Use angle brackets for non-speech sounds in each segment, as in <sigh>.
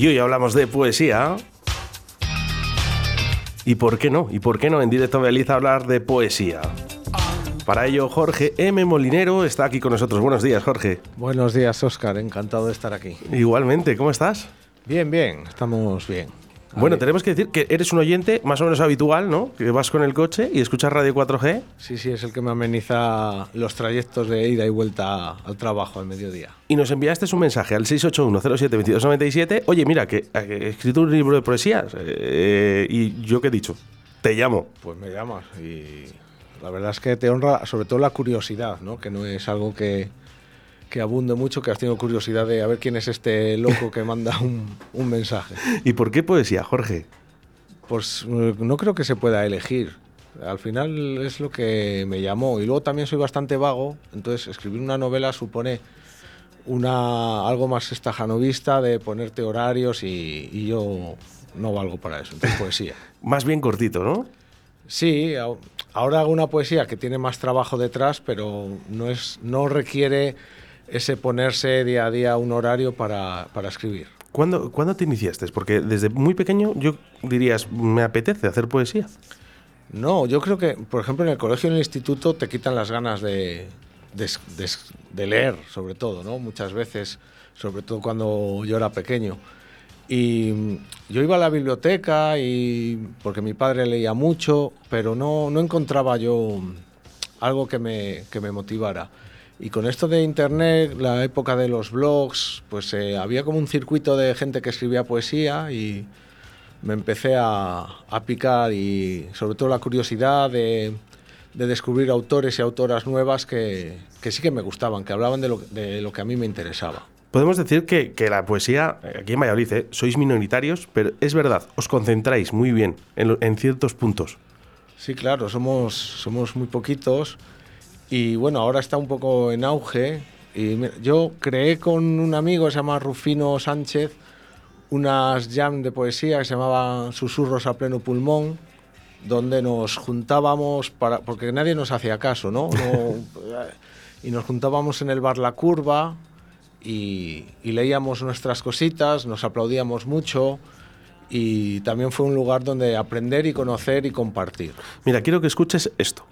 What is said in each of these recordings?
Y hoy hablamos de poesía. ¿Y por qué no? ¿Y por qué no en directo Beliza hablar de poesía? Para ello, Jorge M. Molinero está aquí con nosotros. Buenos días, Jorge. Buenos días, Oscar. Encantado de estar aquí. Igualmente, ¿cómo estás? Bien, bien. Estamos bien. Bueno, tenemos que decir que eres un oyente más o menos habitual, ¿no? Que vas con el coche y escuchas Radio 4G. Sí, sí, es el que me ameniza los trayectos de ida y vuelta al trabajo al mediodía. Y nos enviaste un mensaje al 681072297. Oye, mira, que he escrito un libro de poesías. Eh, y yo qué he dicho, te llamo. Pues me llamas y la verdad es que te honra sobre todo la curiosidad, ¿no? Que no es algo que, que abunde mucho, que has tenido curiosidad de a ver quién es este loco que manda un, mensaje. <laughs> ¿Y por qué poesía, Jorge? Pues eh, no creo que se pueda elegir. Al final es lo que me llamó. Y luego también soy bastante vago, entonces escribir una novela supone una algo más estajanovista de ponerte horarios y, y yo no valgo para eso. Entonces <laughs> poesía. más bien cortito, ¿no? Sí, ahora hago una poesía que tiene más trabajo detrás, pero no, es, no requiere ese ponerse día a día un horario para, para escribir. ¿Cuándo, ¿Cuándo, te iniciaste? Porque desde muy pequeño yo dirías, me apetece hacer poesía. No, yo creo que, por ejemplo, en el colegio y en el instituto te quitan las ganas de, de, leer, sobre todo, ¿no? Muchas veces, sobre todo cuando yo era pequeño. Y yo iba a la biblioteca y porque mi padre leía mucho, pero no, no encontraba yo algo que me, que me motivara. Y con esto de Internet, la época de los blogs, pues eh, había como un circuito de gente que escribía poesía y me empecé a, a picar y sobre todo la curiosidad de, de, descubrir autores y autoras nuevas que, que, sí que me gustaban, que hablaban de lo, de lo que a mí me interesaba. Podemos decir que, que, la poesía, aquí en Valladolid, ¿eh? sois minoritarios, pero es verdad, os concentráis muy bien en, en ciertos puntos. Sí, claro, somos, somos muy poquitos y bueno, ahora está un poco en auge. Y yo creé con un amigo que se llama Rufino Sánchez unas jam de poesía que se llamaban Susurros a pleno pulmón, donde nos juntábamos, para, porque nadie nos hacía caso, ¿no? <laughs> y nos juntábamos en el bar La Curva y, y leíamos nuestras cositas, nos aplaudíamos mucho y también fue un lugar donde aprender y conocer y compartir. Mira, quiero que escuches esto.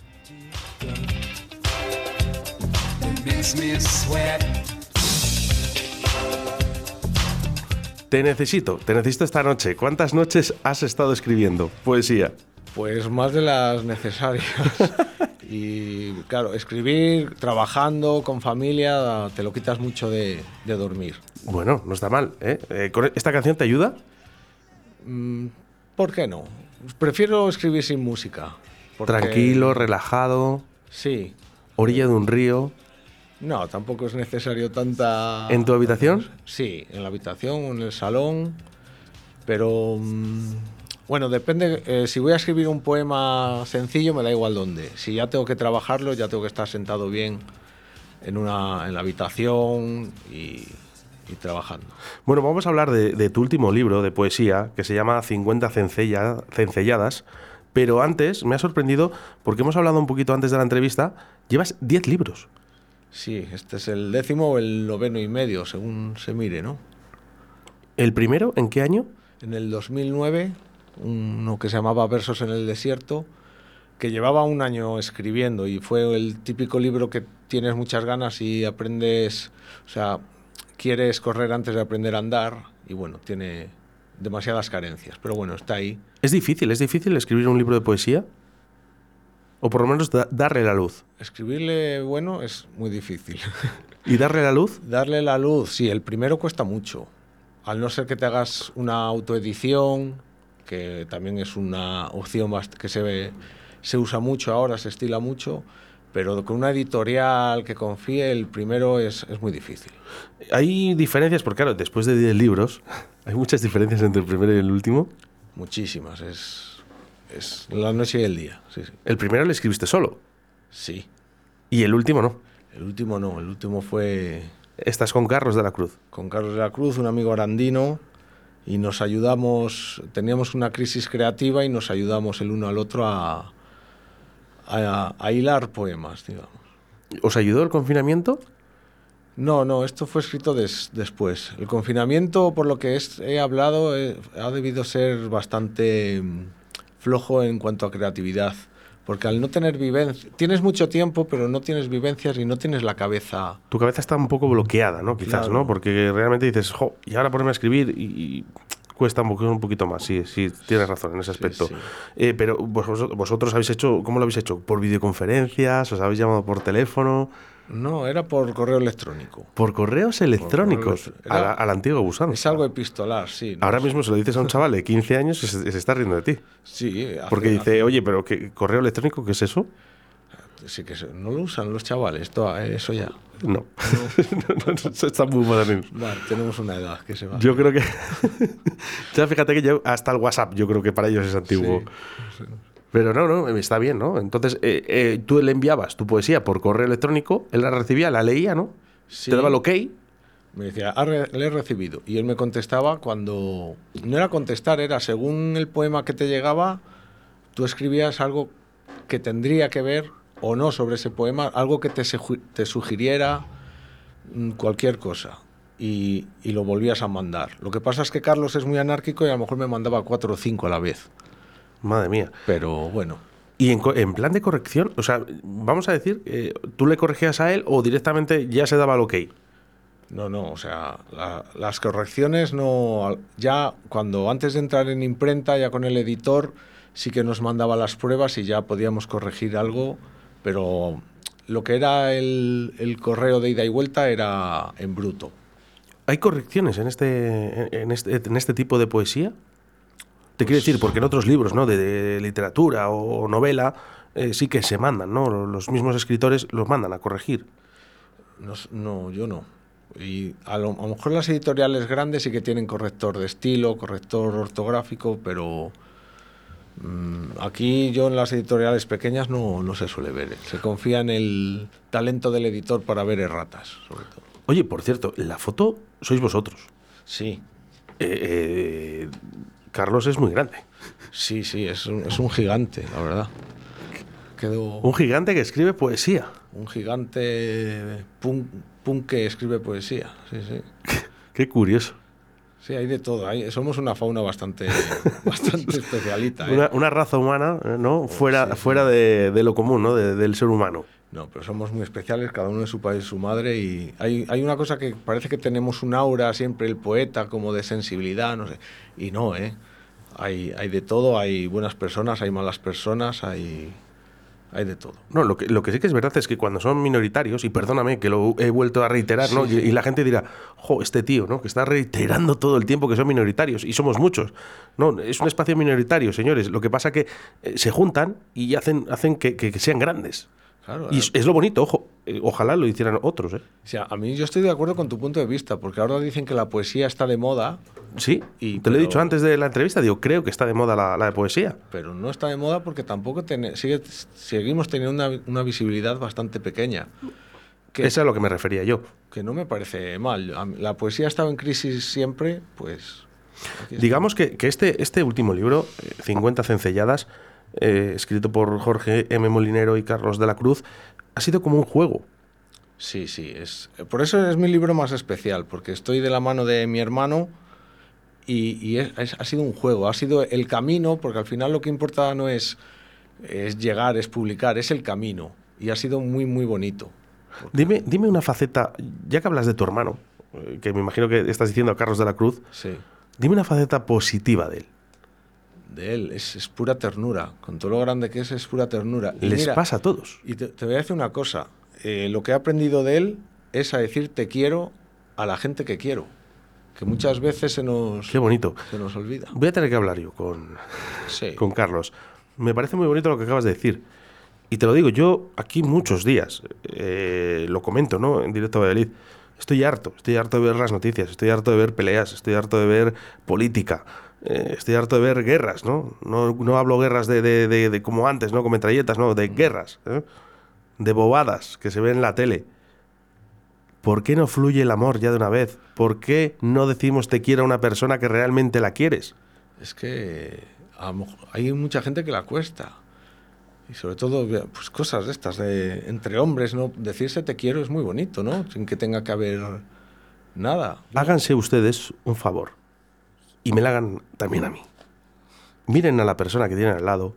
Te necesito, te necesito esta noche. ¿Cuántas noches has estado escribiendo poesía? Pues más de las necesarias. <laughs> y claro, escribir, trabajando, con familia, te lo quitas mucho de, dormir. Bueno, no está mal. ¿eh? eh ¿Esta canción te ayuda? Mm, ¿Por qué no? Prefiero escribir sin música. Tranquilo, relajado. Sí. Orilla de un río. No, tampoco es necesario tanta... ¿En tu habitación? Sí, en la habitación en el salón, pero... Mm, bueno, depende, eh, si voy a escribir un poema sencillo me da igual dónde. Si ya tengo que trabajarlo, ya tengo que estar sentado bien en, una, en la habitación y, trabajando. Bueno, vamos a hablar de, tu último libro de poesía, que se llama 50 cencelladas, pero antes me ha sorprendido, porque hemos hablado un poquito antes de la entrevista, llevas 10 libros. Sí, este es el décimo o el noveno y medio, según se mire, ¿no? ¿El primero en qué año? En el 2009, uno que se llamaba Versos en el Desierto, que llevaba un año escribiendo y fue el típico libro que tienes muchas ganas y aprendes, o sea, quieres correr antes de aprender a andar y bueno, tiene demasiadas carencias, pero bueno, está ahí. ¿Es difícil? ¿Es difícil escribir un libro de poesía? O por lo menos darle la luz. Escribirle bueno es muy difícil. ¿Y darle la luz? Darle la luz, sí, el primero cuesta mucho. Al no ser que te hagas una autoedición, que también es una opción que se, ve, se usa mucho ahora, se estila mucho, pero con una editorial que confíe, el primero es, es muy difícil. Hay diferencias, porque claro, después de 10 libros, <laughs> hay muchas diferencias entre el primero y el último. Muchísimas, es es la noche y el día. Sí, ¿El primero lo escribiste solo? Sí. ¿Y el último no? El último no, el último fue... ¿Estás con Carlos de la Cruz? Con Carlos de la Cruz, un amigo arandino, y nos ayudamos, teníamos una crisis creativa y nos ayudamos el uno al otro a, a, hilar poemas, digamos. ¿Os ayudó el confinamiento? No, no, esto fue escrito des- después. El confinamiento, por lo que es- he hablado, eh, ha debido ser bastante mm, flojo en cuanto a creatividad. Porque al no tener vivencia, tienes mucho tiempo, pero no tienes vivencias y no tienes la cabeza. Tu cabeza está un poco bloqueada, ¿no? Quizás, Claro. ¿no? Porque realmente dices, jo, y ahora ponerme a escribir y, y cuesta un poquito, más. Sí, sí, tienes razón en ese aspecto. sí. Eh, pero vos- vosotros habéis hecho, ¿cómo lo habéis hecho? ¿Por videoconferencias? ¿Os habéis llamado por teléfono? No, era por correo electrónico. ¿Por correos electrónicos? electrónico. a la- Era- a la antigua gusano. Es algo epistolar, sí. ¿no? Ahora mismo se lo dices a un chaval de 15 años y se, se está riendo de ti. Sí, hace- Porque dice, hace- oye, pero ¿qué, ¿correo electrónico qué es eso? sí que no lo usan los chavales, esto- eso ya. <laughs> No. No, está muy moderno. Vale, tenemos una edad que se va. Yo creo que. <laughs> ya fíjate que hasta el WhatsApp, yo creo que para ellos es antiguo. Sí. Pero no, no, está bien, ¿no? Entonces, eh, eh, tú le enviabas tu poesía por correo electrónico, él la recibía, la leía, ¿no? Sí. Te daba el ok. Me decía, "Ah, le he recibido. Y él me contestaba cuando... No era contestar, era según el poema que te llegaba, tú escribías algo que tendría que ver o no sobre ese poema, algo que te, te sugiriera mm, cualquier cosa. Y, y lo volvías a mandar. Lo que pasa es que Carlos es muy anárquico y a lo mejor me mandaba cuatro o cinco a la vez. Madre mía. Pero bueno, Y en, plan de corrección, o sea, vamos a decir, eh, ¿tú le corregías a él o directamente ya se daba el ok? No, no, o sea, la- las correcciones no. Ya cuando antes de entrar en imprenta, ya con el editor, sí que nos mandaba las pruebas y ya podíamos corregir algo, pero lo que era el, el correo de ida y vuelta era en bruto. ¿Hay correcciones en este, en este, en este tipo de poesía? Te quiero decir, porque en otros libros, ¿no? De, de literatura o novela, eh, sí que se mandan, ¿no? Los mismos escritores los mandan a corregir. No, no, yo no. Y a lo, a lo mejor las editoriales grandes sí que tienen corrector de estilo, corrector ortográfico, pero mm, aquí yo en las editoriales pequeñas no, no se suele ver. Se confía en el talento del editor para ver erratas, sobre todo. Oye, por cierto, la foto sois vosotros. Sí, Eh, eh, Carlos es muy grande. sí, sí, es un, es un gigante, la verdad. Quedó Un gigante que escribe poesía. un gigante punk, punk que escribe poesía. Sí, sí. <laughs> Qué curioso. Sí, hay de todo. hay- somos una fauna bastante, <laughs> bastante especialita. ¿eh? Una, una raza humana, ¿no? Fuera, sí, sí. fuera de, de lo común, ¿no? De- del ser humano. No, pero somos muy especiales, cada uno en su país, su madre. Y hay, hay una cosa que parece que tenemos un aura siempre, el poeta, como de sensibilidad, no sé. Y no, ¿eh? Hay, hay de todo, hay buenas personas, hay malas personas, hay, hay de todo. No, lo que, lo que sí que es verdad es que cuando son minoritarios, y perdóname que lo he vuelto a reiterar, ¿no? Sí, Y, la gente dirá, jo, este tío, ¿no? Que está reiterando todo el tiempo que son minoritarios, y somos muchos. No, es un espacio minoritario, señores. Lo que pasa que eh, se juntan y hacen, hacen que, que- que sean grandes. Claro, Y eh, es, lo bonito, ojo. Eh, Ojalá lo hicieran otros, ¿eh? o sea, a mí yo estoy de acuerdo con tu punto de vista, porque ahora dicen que la poesía está de moda, Sí, Y- te lo he dicho antes de la entrevista, digo, creo que está de moda la, la de poesía. pero no está de moda porque tampoco sigue, seguimos teniendo una, una visibilidad bastante pequeña. Que, Eso es a lo que me refería yo. que no me parece mal. La poesía ha estado en crisis siempre, pues... Digamos que, que este, este último libro, eh, 50 cencelladas, eh, escrito por Jorge M. Molinero y Carlos de la Cruz, ha sido como un juego. Sí, sí, es, por eso es mi libro más especial, porque estoy de la mano de mi hermano y, y es- es- ha sido un juego, ha sido el camino, porque al final lo que importa no es, es llegar, es publicar, es el camino. Y ha sido muy, muy bonito. Dime, dime una faceta, ya que hablas de tu hermano, eh, que me imagino que estás diciendo a Carlos de la Cruz, Sí, dime una faceta positiva de él. De él, es, es pura ternura. Con todo lo grande que es, es pura ternura. Y Les mira, pasa a todos. Y te, te voy a decir una cosa, eh, lo que he aprendido de él es a decir te quiero a la gente que quiero, que muchas veces se nos, Qué bonito. se nos olvida. Voy a tener que hablar yo con, Sí. <laughs> con Carlos. Me parece muy bonito lo que acabas de decir. Y te lo digo, yo aquí muchos días, eh, lo comento, ¿no? En directo a Valladolid. Estoy harto, estoy harto de ver las noticias, estoy harto de ver peleas, estoy harto de ver política, eh, estoy harto de ver guerras, ¿no? No, no hablo guerras de, de- de- de como antes, ¿no? Con metralletas, no, de guerras, ¿eh? de bobadas que se ven en la tele. ¿Por qué no fluye el amor ya de una vez? ¿Por qué no decimos te quiero a una persona que realmente la quieres? Es que hay mucha gente que la cuesta. Y sobre todo, pues cosas de estas, de entre hombres, ¿no? Decirse te quiero es muy bonito, ¿no? Sin que tenga que haber nada. Háganse ustedes un favor y me la hagan también a mí. Miren a la persona que tienen al lado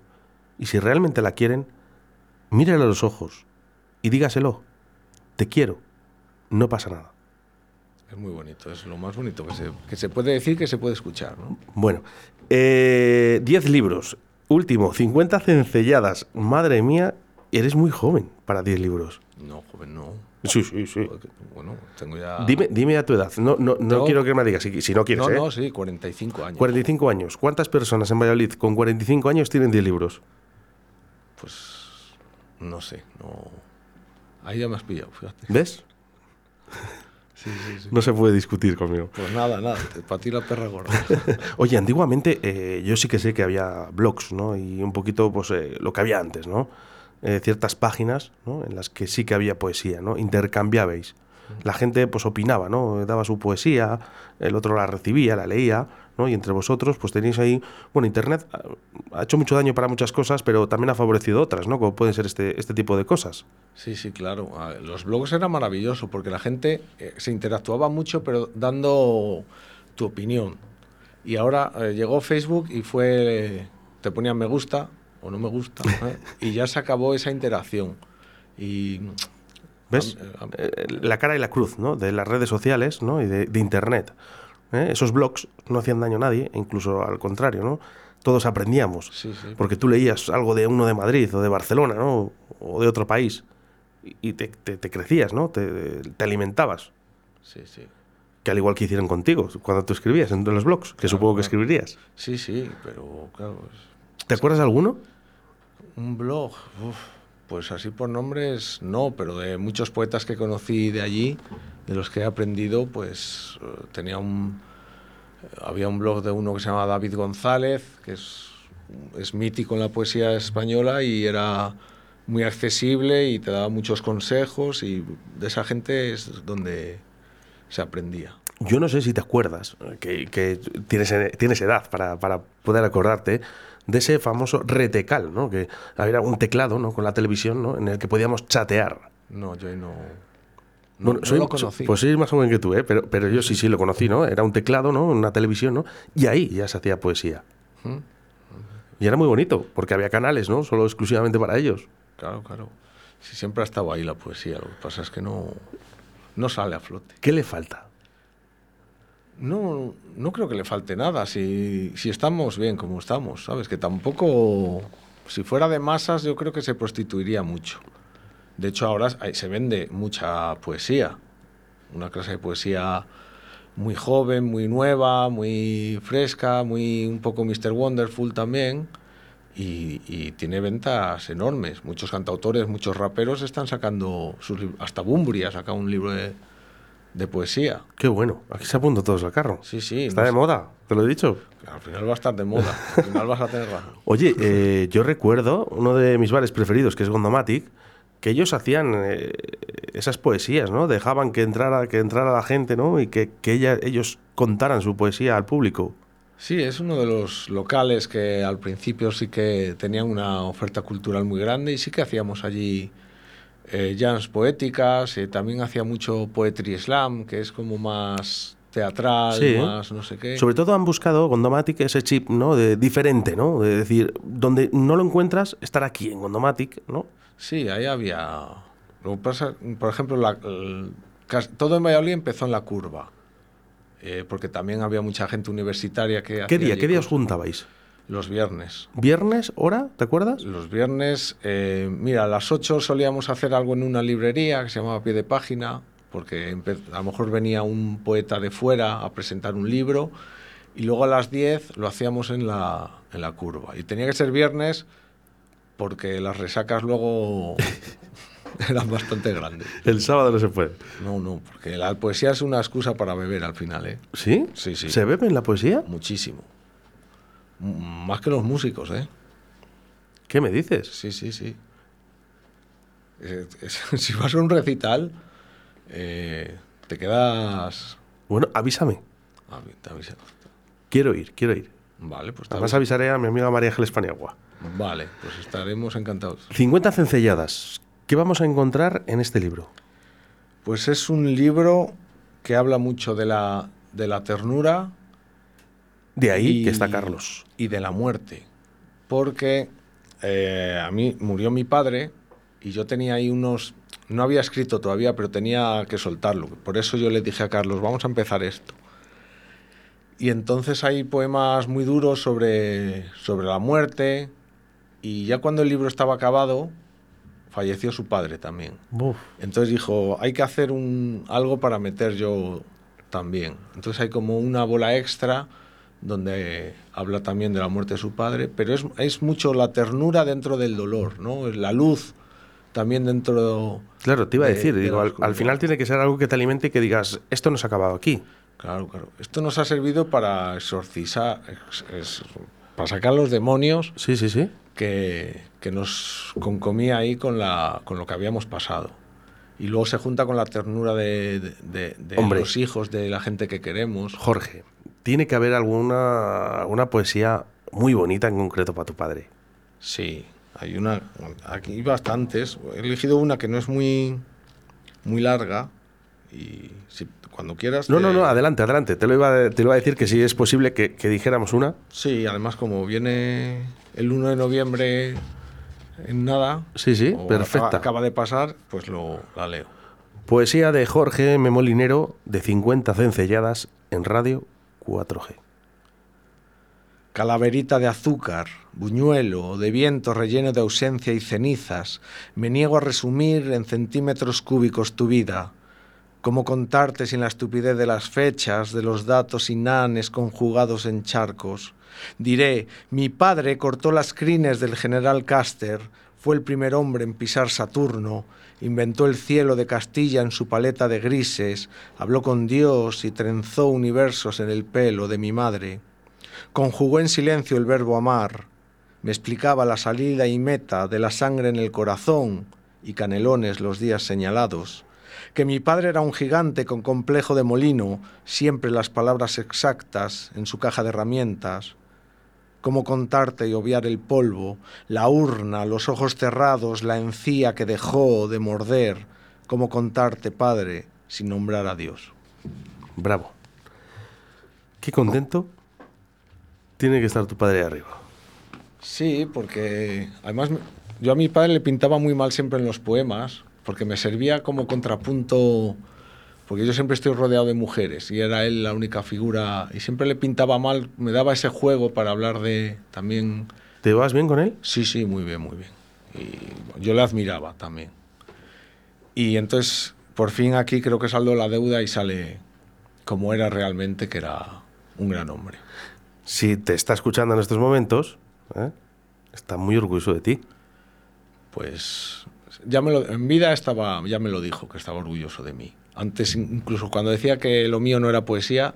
y si realmente la quieren, mírenle a los ojos y dígaselo. Te quiero. No pasa nada. Es muy bonito, es lo más bonito que se, que se puede decir, que se puede escuchar. ¿no? Bueno, 10 eh, libros. Último, 50 cencelladas. Madre mía, eres muy joven para 10 libros. No, joven, no. Sí, sí, sí. Bueno, tengo ya. Dime, dime a tu edad. No, no, no quiero que me digas si, si no quieres. No, ¿eh? no, sí, 45 años. 45 años. ¿Cuántas personas en Valladolid con 45 años tienen 10 libros? Pues. No sé, no. Ahí ya me has pillado, fíjate. ¿Ves? <laughs> Sí, sí, sí. No se puede discutir conmigo. Pues nada, nada, para ti la perra gorda. <laughs> Oye, antiguamente eh, yo sí que sé que había blogs, ¿no? Y un poquito, pues, eh, lo que había antes, ¿no? Eh, ciertas páginas, ¿no? En las que sí que había poesía, ¿no? Intercambiabais. La gente, pues, opinaba, ¿no? Daba su poesía, el otro la recibía, la leía, ¿no? Y entre vosotros, pues, tenéis ahí... Bueno, Internet ha hecho mucho daño para muchas cosas, pero también ha favorecido otras, ¿no? Como pueden ser este, este tipo de cosas. Sí, sí, claro. Los blogs eran maravillosos porque la gente eh, se interactuaba mucho, pero dando tu opinión. Y ahora eh, llegó Facebook y fue. Te ponían me gusta o no me gusta. ¿eh? y ya se acabó esa interacción. Y. ¿Ves? Am- Eh, la cara y la cruz, ¿no? De las redes sociales, ¿no? Y de, de Internet. ¿eh? Esos blogs no hacían daño a nadie, incluso al contrario, ¿no? Todos aprendíamos. Sí, sí. Porque tú leías algo de uno de Madrid o de Barcelona, ¿no? O de otro país. Y te, te- te crecías, ¿no? Te, te alimentabas. Sí, sí. Que al igual que hicieron contigo, cuando tú escribías en los blogs, que supongo que claro. escribirías. Sí, sí, pero claro. ¿Te acuerdas de alguno? Un blog, uf, pues así por nombres no, pero de muchos poetas que conocí de allí, de los que he aprendido, pues eh, tenía un, había un blog de uno que se llama David González, que es, es mítico en la poesía española y era muy accesible y te daba muchos consejos y de esa gente es donde se aprendía. Yo no sé si te acuerdas, que, que tienes, tienes edad para, para poder acordarte, de ese famoso retecal, ¿no? Que había un teclado, ¿no? Con la televisión, ¿no? En el que podíamos chatear. No, yo ahí no, no, Bueno, no soy- lo conocí. Pues soy más joven que tú, ¿eh? Pero, pero yo sí, sí lo conocí, ¿no? Era un teclado, ¿no? Una televisión, ¿no? Y ahí ya se hacía poesía. ¿Mm? Y era muy bonito, porque había canales, ¿no? Solo exclusivamente para ellos. Claro, claro. Sí, siempre ha estado ahí la poesía. Lo que pasa es que no, no sale a flote. ¿Qué le falta? No, no creo que le falte nada. Si, si estamos bien como estamos, ¿sabes? Que tampoco. Si fuera de masas, yo creo que se prostituiría mucho. De hecho, ahora se vende mucha poesía. Una clase de poesía muy joven, muy nueva, muy fresca, muy un poco Mr. Wonderful también. Y, y tiene ventas enormes. Muchos cantautores, muchos raperos están sacando sus Hasta Bumburi ha sacado un libro de, de poesía. Qué bueno. Aquí se apuntan todos al carro. Sí, sí. Está no de sé. moda, te lo he dicho. Al final va a estar de moda. Al final vas a tener razón. <laughs> Oye, eh, yo recuerdo uno de mis bares preferidos, que es Gondomatic, que ellos hacían eh, esas poesías, ¿no? Dejaban que entrara, que entrara la gente, ¿no? Y que, que ella, ellos contaran su poesía al público. Sí, es uno de los locales que al principio sí que tenían una oferta cultural muy grande y sí que hacíamos allí eh, jams poéticas, eh, también hacía mucho poetry slam, que es como más teatral, Sí. más no sé qué. Sobre todo han buscado Gondomatic ese chip, ¿no? De diferente, ¿no? De decir, donde no lo encuentras, estar aquí en Gondomatic, ¿no? Sí, ahí había... Lo que pasa, por ejemplo, la- el- todo en Valladolid empezó en la curva, eh, porque también había mucha gente universitaria que... ¿Qué hacía día? ¿Qué día os juntabais? Los viernes. ¿Viernes? ¿Hora? ¿Te acuerdas? Los viernes, eh, mira, a las 8 solíamos hacer algo en una librería que se llamaba Pie de Página, porque a lo mejor venía un poeta de fuera a presentar un libro, y luego a las 10 lo hacíamos en la, en la curva. Y tenía que ser viernes porque las resacas luego <laughs> eran bastante grandes. El sábado no se puede. No, no, porque la poesía es una excusa para beber al final, ¿eh? ¿Sí? Sí, sí. ¿Se bebe en la poesía? Muchísimo. Más que los músicos, ¿eh? ¿Qué me dices? Sí, sí, sí. Eh, es- <laughs> si vas a un recital, eh, te quedas... Bueno, avísame. a mí- a mí se- Quiero ir, quiero ir. Vale, pues está Además avisaré a mi amiga María Ángeles Paniagua. Vale, pues estaremos encantados. 50 cencelladas. ¿Qué vamos a encontrar en este libro? Pues es un libro que habla mucho de la, de la ternura De ahí y- que está Carlos. y de la muerte. Porque eh, a mí murió mi padre y yo tenía ahí unos... No había escrito todavía, pero tenía que soltarlo. Por eso yo le dije a Carlos, vamos a empezar esto. Y entonces hay poemas muy duros sobre, sobre la muerte. Y ya cuando el libro estaba acabado, falleció su padre también. Entonces dijo, hay que hacer un, algo para meter yo también. Entonces hay como una bola extra donde habla también de la muerte de su padre, pero es, es mucho la ternura dentro del dolor, ¿no? La luz también dentro... Claro, te iba a de- decir, de digo, al, al final tiene que ser algo que te alimente y que digas, esto no se ha acabado aquí. Claro, claro. Esto nos ha servido para exorcizar, ex- es- para sacar los demonios Sí, sí, sí. que, que nos concomía ahí con, la, con lo que habíamos pasado. Y luego se junta con la ternura de, de- de- de los hijos, de la gente que queremos. Jorge, tiene que haber alguna, alguna poesía muy bonita en concreto para tu padre. Sí, hay una. Aquí hay bastantes. He elegido una que no es muy, muy larga. Y si, cuando quieras. No, te- no, no, adelante, adelante. Te lo iba, a- te lo iba a decir que si es posible que, que dijéramos una. Sí, además, como viene el 1 de noviembre en nada. Sí, sí, perfecta. Acaba, acaba de pasar, pues lo, la leo. Poesía de Jorge Memolinero de 50 cencelladas en radio 4G. Calaverita de azúcar, buñuelo, de viento relleno de ausencia y cenizas, me niego a resumir en centímetros cúbicos tu vida. ¿Cómo contarte sin la estupidez de las fechas, de los datos inanes conjugados en charcos? Diré, mi padre cortó las crines del general Caster, fue el primer hombre en pisar Saturno, inventó el cielo de Castilla en su paleta de grises, habló con Dios y trenzó universos en el pelo de mi madre. Conjugó en silencio el verbo amar. Me explicaba la salida y meta de la sangre en el corazón y canelones los días señalados. Que mi padre era un gigante con complejo de molino, siempre las palabras exactas en su caja de herramientas. Cómo contarte y obviar el polvo, la urna, los ojos cerrados, la encía que dejó de morder. Cómo contarte, padre, sin nombrar a Dios. Bravo. Qué contento tiene que estar tu padre arriba. Sí, porque además yo a mi padre le pintaba muy mal siempre en los poemas, porque me servía como contrapunto, porque yo siempre estoy rodeado de mujeres y era él la única figura, y siempre le pintaba mal, me daba ese juego para hablar de también... ¿Te vas bien con él? Sí, sí, muy bien, muy bien. Y yo le admiraba también. Y entonces, por fin aquí creo que saldo la deuda y sale como era realmente, que era un gran hombre. Si te está escuchando en estos momentos, ¿eh? está muy orgulloso de ti. Pues ya me lo, en vida estaba, ya me lo dijo, que estaba orgulloso de mí. Antes, incluso cuando decía que lo mío no era poesía,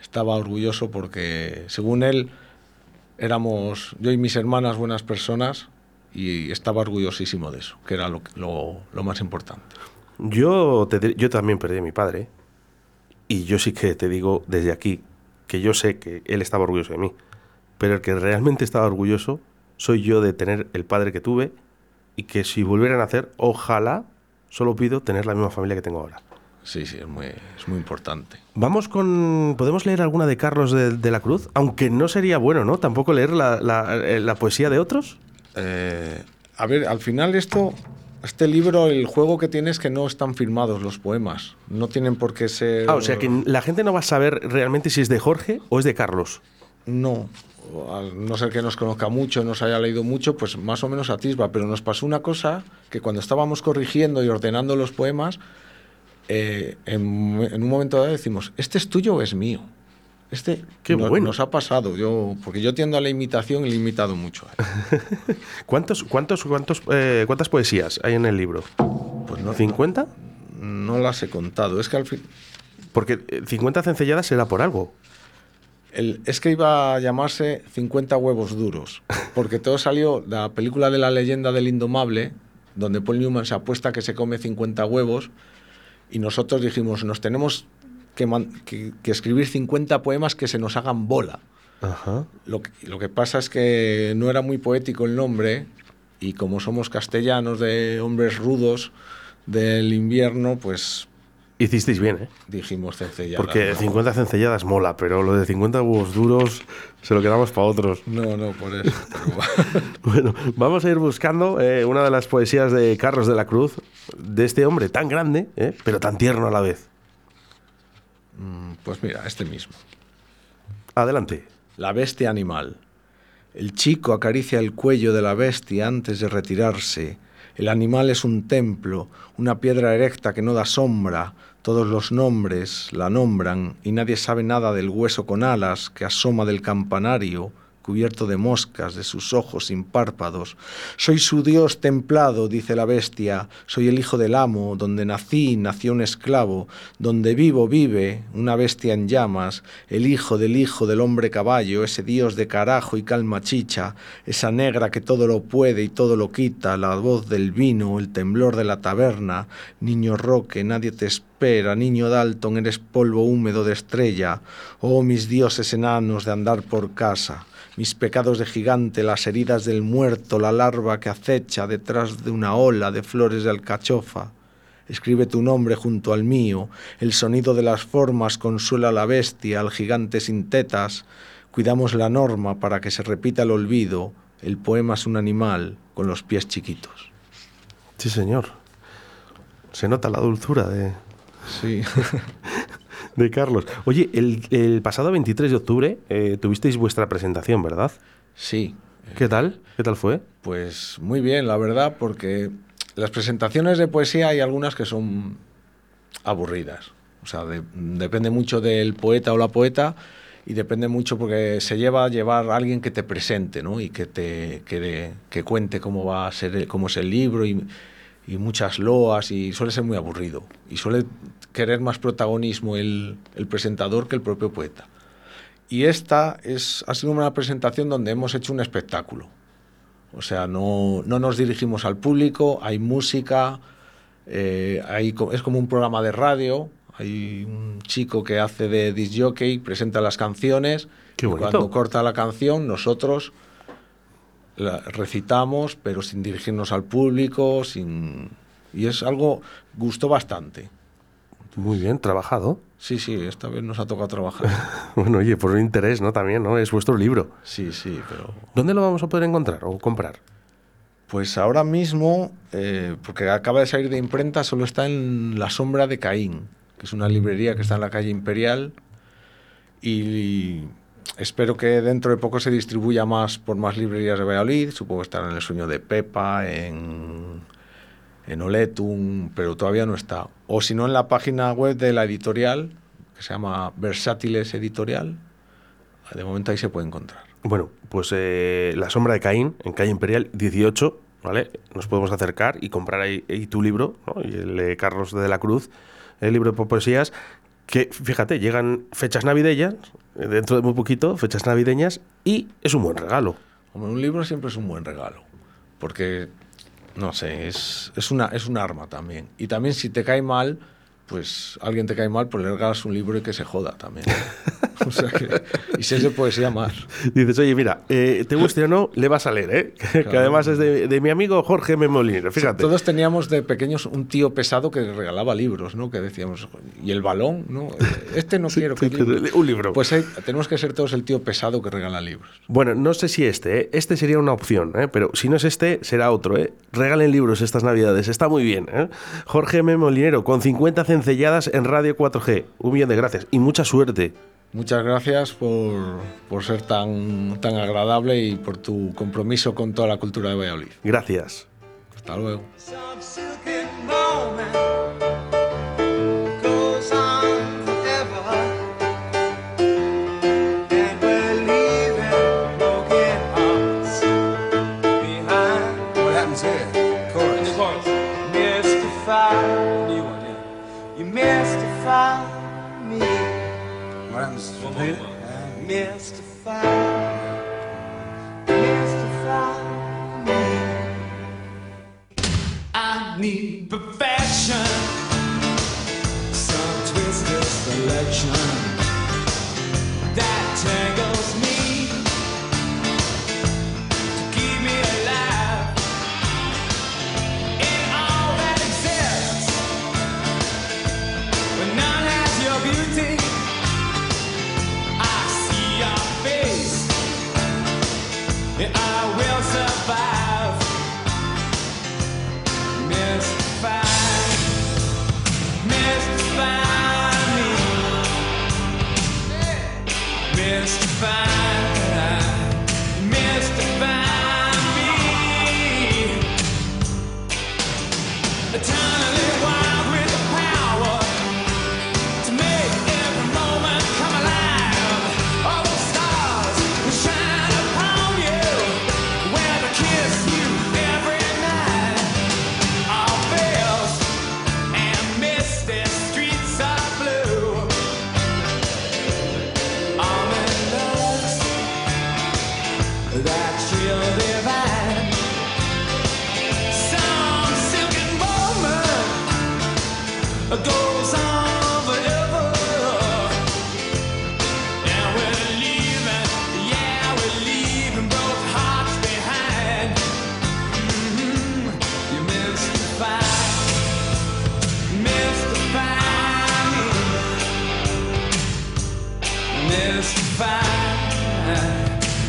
estaba orgulloso porque, según él, éramos yo y mis hermanas buenas personas y estaba orgullosísimo de eso, que era lo, lo, lo más importante. Yo, te yo también perdí a mi padre. Y yo sí que te digo desde aquí que yo sé que él estaba orgulloso de mí. Pero el que realmente estaba orgulloso soy yo de tener el padre que tuve y que si volvieran a hacer, ojalá, solo pido tener la misma familia que tengo ahora. Sí, sí, es muy, es muy importante. Vamos con... ¿Podemos leer alguna de Carlos de, de la Cruz? Aunque no sería bueno, ¿no? Tampoco leer la, la- eh, la poesía de otros. Eh, a ver, al final esto, este libro, el juego que tiene es que no están firmados los poemas. No tienen por qué ser... Ah, o sea que la gente no va a saber realmente si es de Jorge o es de Carlos. No, al no ser que nos conozca mucho, nos haya leído mucho, pues más o menos atisba. Pero nos pasó una cosa que cuando estábamos corrigiendo y ordenando los poemas, eh, en, en un momento dado decimos, ¿este es tuyo o es mío? Este Qué no- bueno. nos ha pasado, yo, porque yo tiendo a la imitación y le he imitado mucho. <laughs> ¿Cuántos, cuántos, cuántos, eh, ¿Cuántas poesías hay en el libro? Pues no, ¿50? no las he contado. Es que al fin, Porque eh, 50 cencelladas será por algo. El- es que iba a llamarse 50 huevos duros, porque todo salió de la película de la leyenda del indomable, donde Paul Newman se apuesta que se come 50 huevos, y nosotros dijimos, nos tenemos que, que- que escribir 50 poemas que se nos hagan bola. Ajá. Lo que, lo que pasa es que no era muy poético el nombre y como somos castellanos de hombres rudos del invierno, pues Hicisteis bien, ¿eh? dijimos cencelladas. Porque ¿no? 50 cencelladas mola, pero lo de 50 huevos duros se lo quedamos para otros. No, no, por eso. <laughs> Bueno, vamos a ir buscando eh, una de las poesías de Carlos de la Cruz, de este hombre tan grande, eh, pero tan tierno a la vez. Mm, pues mira, este mismo. Adelante. La bestia animal. El chico acaricia el cuello de la bestia antes de retirarse. El animal es un templo, una piedra erecta que no da sombra. Todos los nombres la nombran y nadie sabe nada del hueso con alas que asoma del campanario, cubierto de moscas de sus ojos sin párpados. Soy su Dios templado, dice la bestia, soy el hijo del amo, donde nací, nació un esclavo, donde vivo, vive una bestia en llamas, el hijo del hijo del hombre caballo, ese Dios de carajo y calma chicha, esa negra que todo lo puede y todo lo quita, la voz del vino, el temblor de la taberna, niño roque, nadie te espera, niño Dalton, eres polvo húmedo de estrella, oh mis dioses enanos de andar por casa mis pecados de gigante, las heridas del muerto, la larva que acecha detrás de una ola de flores de alcachofa. Escribe tu nombre junto al mío, el sonido de las formas consuela a la bestia, al gigante sin tetas. Cuidamos la norma para que se repita el olvido, el poema es un animal con los pies chiquitos. Sí, señor. Se nota la dulzura de, Sí. <laughs> de Carlos. Oye, el, el pasado 23 de octubre eh, tuvisteis vuestra presentación, ¿verdad? sí, ¿Qué tal? ¿Qué tal fue? Pues muy bien, la verdad, porque las presentaciones de poesía hay algunas que son aburridas. O sea, de- depende mucho del poeta o la poeta y depende mucho porque se lleva a llevar a alguien que te presente, ¿no? Y que te que, de- que cuente cómo va a ser, cómo es el libro y, y muchas loas y suele ser muy aburrido y suele querer más protagonismo el, el presentador que el propio poeta. Y esta es, ha sido una presentación donde hemos hecho un espectáculo. O sea, no, no nos dirigimos al público, hay música, eh, hay es como un programa de radio, hay un chico que hace de disc jockey, presenta las canciones, Qué y cuando corta la canción nosotros la recitamos, pero sin dirigirnos al público, sin... y es algo, gustó bastante. Muy bien, trabajado. Sí, sí, esta vez nos ha tocado trabajar. <laughs> Bueno, oye, por un interés, ¿no? También, ¿no? Es vuestro libro. Sí, sí, pero ¿Dónde lo vamos a poder encontrar o comprar? Pues ahora mismo, eh, porque acaba de salir de imprenta, solo está en La Sombra de Caín, que es una librería que está en la calle Imperial. Y espero que dentro de poco se distribuya más por más librerías de Valladolid. Supongo que estará en El Sueño de Pepa, en, en Oletum, pero todavía no está. O si no, en la página web de la editorial, que se llama Versátiles Editorial. De momento ahí se puede encontrar. Bueno, pues eh, La Sombra de Caín, en calle Imperial 18, ¿vale? Nos podemos acercar y comprar ahí, ahí tu libro, ¿no? Y el de Carlos de la Cruz, el libro de poesías, que, fíjate, llegan fechas navideñas, eh, dentro de muy poquito, fechas navideñas, y es un buen regalo. Hombre, un libro siempre es un buen regalo, porque, no sé, es, es, una, es un arma también. Y también si te cae mal, pues alguien te cae mal, pues le regalas un libro y que se joda también. <laughs> <laughs> o sea que, y si es de poesía más. Dices, oye, mira, eh, te guste o no, le vas a leer, ¿eh? <laughs> que además es de, de mi amigo Jorge M. Molinero, fíjate. Todos teníamos de pequeños un tío pesado que regalaba libros, ¿no? Que decíamos, y el balón, ¿no? Este no quiero que... un libro. Pues hay- tenemos que ser todos el tío pesado que regala libros. Bueno, no sé si este, ¿eh? este sería una opción, ¿eh? pero si no es este, será otro. ¿eh? Regalen libros estas navidades, está muy bien. ¿eh? Jorge M. Molinero, con 50 cencelladas en Radio 4G. Un millón de gracias y mucha suerte. Muchas gracias por, por ser tan, tan agradable y por tu compromiso con toda la cultura de Valladolid. Gracias. Hasta luego. Need perfection, some twisted selection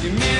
you